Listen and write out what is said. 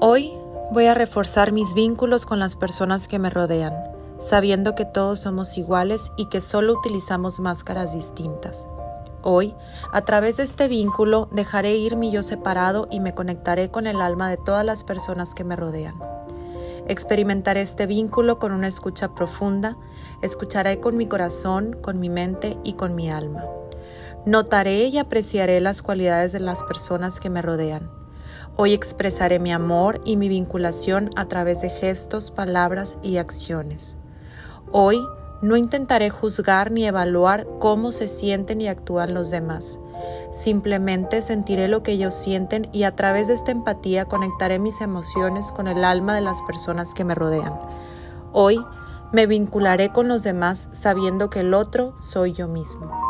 Hoy voy a reforzar mis vínculos con las personas que me rodean, sabiendo que todos somos iguales y que solo utilizamos máscaras distintas. Hoy, a través de este vínculo, dejaré ir mi yo separado y me conectaré con el alma de todas las personas que me rodean. Experimentaré este vínculo con una escucha profunda, escucharé con mi corazón, con mi mente y con mi alma. Notaré y apreciaré las cualidades de las personas que me rodean. Hoy expresaré mi amor y mi vinculación a través de gestos, palabras y acciones. Hoy no intentaré juzgar ni evaluar cómo se sienten y actúan los demás. Simplemente sentiré lo que ellos sienten y a través de esta empatía conectaré mis emociones con el alma de las personas que me rodean. Hoy me vincularé con los demás sabiendo que el otro soy yo mismo.